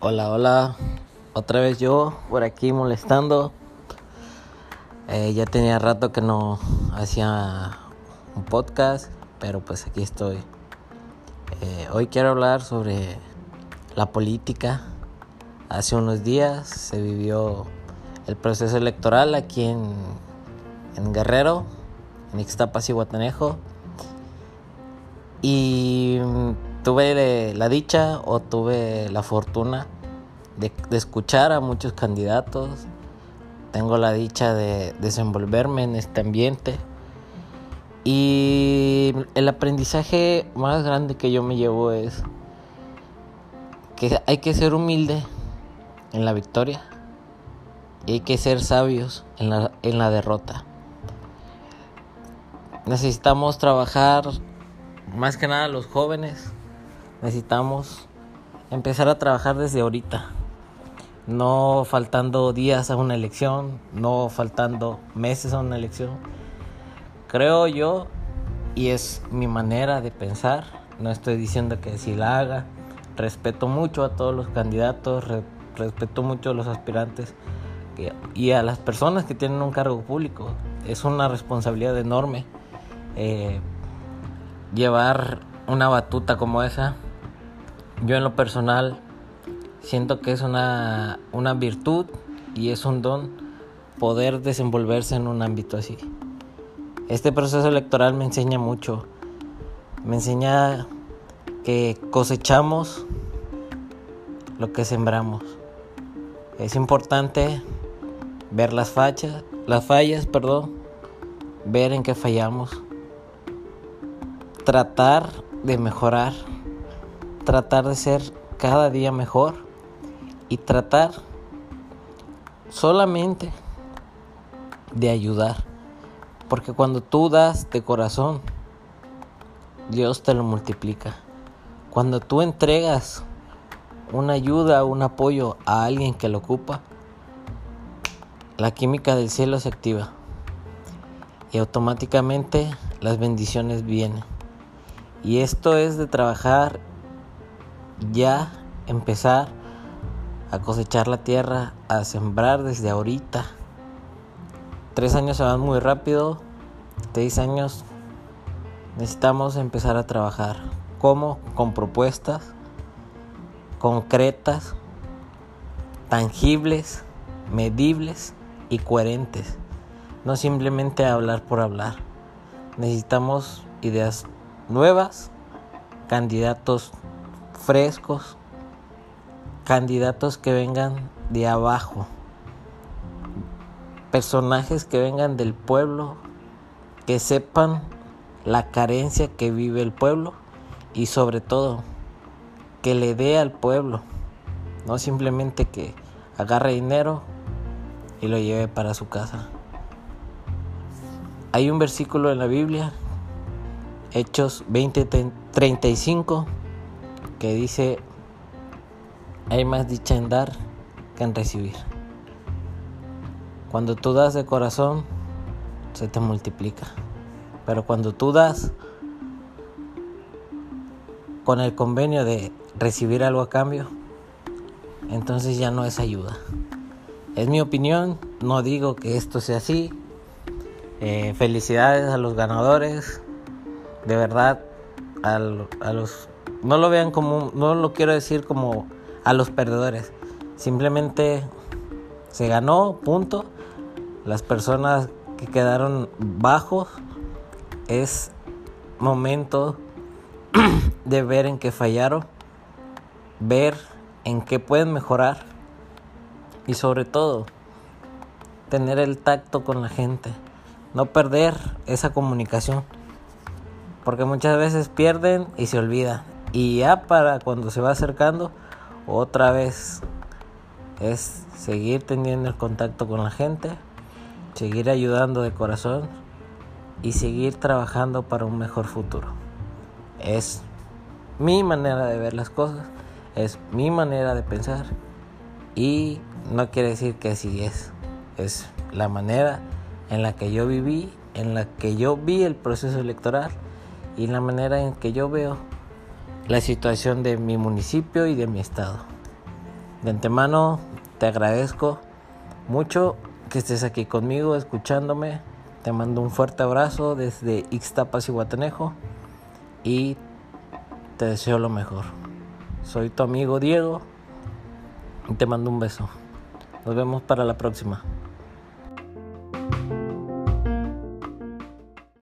Hola, hola. Otra vez yo por aquí molestando. Eh, ya tenía rato que no hacía un podcast, pero pues aquí estoy. Eh, hoy quiero hablar sobre la política. Hace unos días se vivió el proceso electoral aquí en, en Guerrero, en Ixtapas y Guatanejo. Y tuve la dicha o tuve la fortuna de, escuchar a muchos candidatos. Tengo la dicha de desenvolverme en este ambiente. Y el aprendizaje más grande que yo me llevo es que hay que ser humilde en la victoria y hay que ser sabios en la, en la derrota. Necesitamos trabajar más que nada los jóvenes necesitamos empezar a trabajar desde ahorita. No faltando días a una elección, no faltando meses a una elección. Creo yo, y es mi manera de pensar, no estoy diciendo que si la haga, respeto mucho a todos los candidatos, respeto mucho a los aspirantes y a las personas que tienen un cargo público. Es una responsabilidad enorme eh, llevar una batuta como esa yo en lo personal siento que es una, una virtud y es un don poder desenvolverse en un ámbito así. Este proceso electoral me enseña mucho. Me enseña que cosechamos lo que sembramos. Es importante ver las fachas, las fallas, perdón, ver en qué fallamos, tratar de mejorar tratar de ser cada día mejor y tratar solamente de ayudar. Porque cuando tú das de corazón, Dios te lo multiplica. Cuando tú entregas una ayuda, un apoyo a alguien que lo ocupa, la química del cielo se activa y automáticamente las bendiciones vienen. Y esto es de trabajar ya empezar a cosechar la tierra, a sembrar desde ahorita. Tres años se van muy rápido, seis años necesitamos empezar a trabajar. ¿Cómo? Con propuestas concretas, tangibles, medibles y coherentes. No simplemente hablar por hablar. Necesitamos ideas nuevas, candidatos frescos, candidatos que vengan de abajo, personajes que vengan del pueblo, que sepan la carencia que vive el pueblo y sobre todo que le dé al pueblo, no simplemente que agarre dinero y lo lleve para su casa. Hay un versículo en la Biblia, Hechos 20:35, que dice, hay más dicha en dar que en recibir. Cuando tú das de corazón, se te multiplica. Pero cuando tú das con el convenio de recibir algo a cambio, entonces ya no es ayuda. Es mi opinión, no digo que esto sea así. Eh, felicidades a los ganadores, de verdad, a, a los no lo vean como, no lo quiero decir como a los perdedores. Simplemente se ganó, punto. Las personas que quedaron bajos es momento de ver en qué fallaron, ver en qué pueden mejorar y sobre todo tener el tacto con la gente, no perder esa comunicación, porque muchas veces pierden y se olvidan y ya para cuando se va acercando, otra vez es seguir teniendo el contacto con la gente, seguir ayudando de corazón y seguir trabajando para un mejor futuro. Es mi manera de ver las cosas, es mi manera de pensar y no quiere decir que así es, es la manera en la que yo viví, en la que yo vi el proceso electoral y la manera en que yo veo la situación de mi municipio y de mi estado. De antemano te agradezco mucho que estés aquí conmigo escuchándome. Te mando un fuerte abrazo desde Ixtapas y Guatanejo y te deseo lo mejor. Soy tu amigo Diego y te mando un beso. Nos vemos para la próxima.